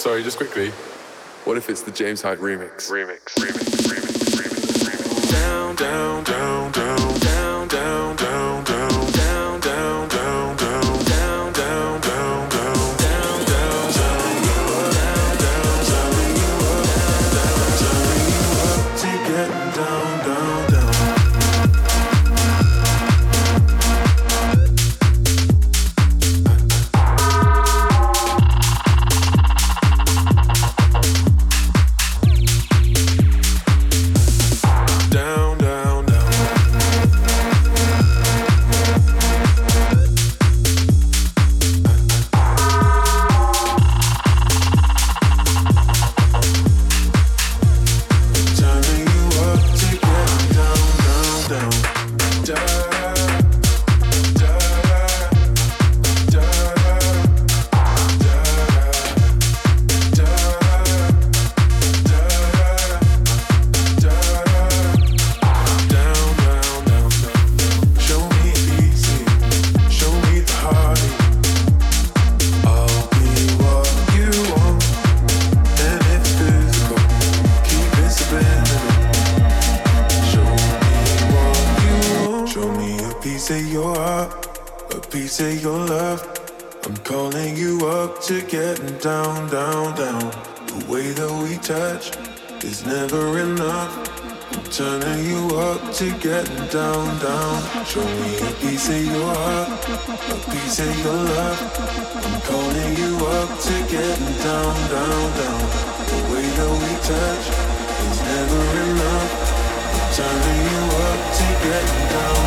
sorry, just quickly. What if it's the James Hyde remix? Remix, remix, remix, remix, remix. Down, down, down, down. A your love. I'm calling you up to getting down, down, down. The way that we touch is never enough. I'm turning you up to down, down,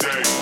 day.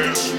Dance.